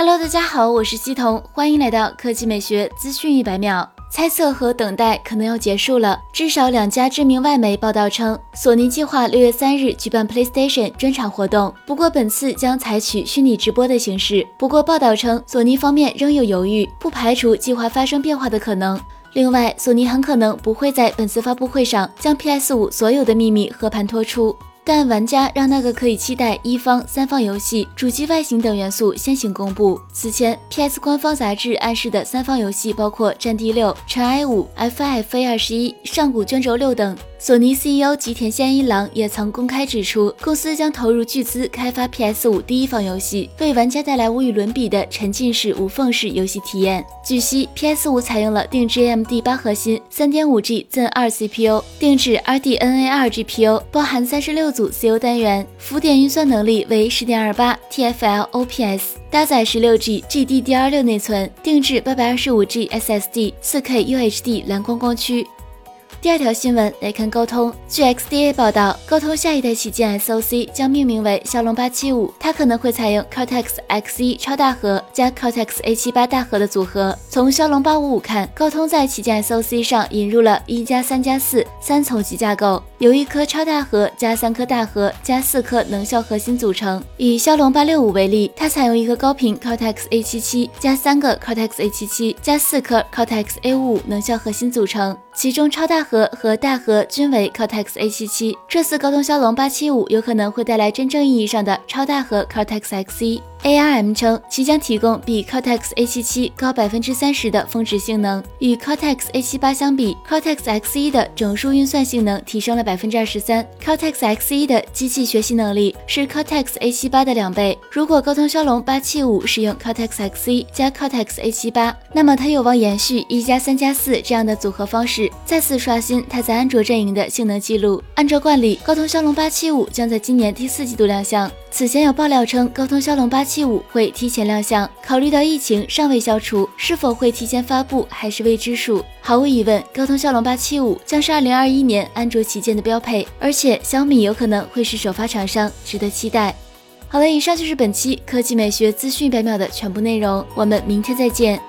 Hello，大家好，我是西彤，欢迎来到科技美学资讯一百秒。猜测和等待可能要结束了，至少两家知名外媒报道称，索尼计划六月三日举办 PlayStation 专场活动，不过本次将采取虚拟直播的形式。不过报道称，索尼方面仍有犹豫，不排除计划发生变化的可能。另外，索尼很可能不会在本次发布会上将 PS 五所有的秘密和盘托出。但玩家让那个可以期待一方、三方游戏、主机外形等元素先行公布。此前，PS 官方杂志暗示的三方游戏包括《战地六》《尘埃五》《FIFA 二十一》《上古卷轴六》等。索尼 CEO 吉田宪一郎也曾公开指出，公司将投入巨资开发 PS5 第一方游戏，为玩家带来无与伦比的沉浸式无缝式游戏体验。据悉，PS5 采用了定制 AMD 八核心、3.5G Zen 2 CPU，定制 RDNA 2 GPU，包含三十六组 CPU 单元，浮点运算能力为十点二八 TFL OPS，搭载十六 G GDDR6 内存，定制八百二十五 G SSD，四 K UHD 蓝光光驱。第二条新闻来看，高通。据 XDA 报道，高通下一代旗舰 SoC 将命名为骁龙八七五，它可能会采用 Cortex X1 超大核加 Cortex A 七八大核的组合。从骁龙八五五看，高通在旗舰 SoC 上引入了一加三加四三层级架构，由一颗超大核加三颗大核加四颗能效核心组成。以骁龙八六五为例，它采用一个高频 Cortex A 七七加三个 Cortex A 七七加四颗 Cortex A 五五能效核心组成。其中超大核和大核均为 Cortex A77，这次高通骁龙八七五有可能会带来真正意义上的超大核 Cortex X1。ARM 称，其将提供比 Cortex A77 高百分之三十的峰值性能。与 Cortex A78 相比，Cortex X1 的整数运算性能提升了百分之二十三。Cortex X1 的机器学习能力是 Cortex A78 的两倍。如果高通骁龙八七五使用 Cortex X1 加 Cortex A78，那么它有望延续一加三加四这样的组合方式，再次刷新它在安卓阵营的性能记录。按照惯例，高通骁龙八七五将在今年第四季度亮相。此前有爆料称，高通骁龙八七五会提前亮相。考虑到疫情尚未消除，是否会提前发布还是未知数。毫无疑问，高通骁龙八七五将是二零二一年安卓旗舰的标配，而且小米有可能会是首发厂商，值得期待。好了，以上就是本期科技美学资讯百秒的全部内容，我们明天再见。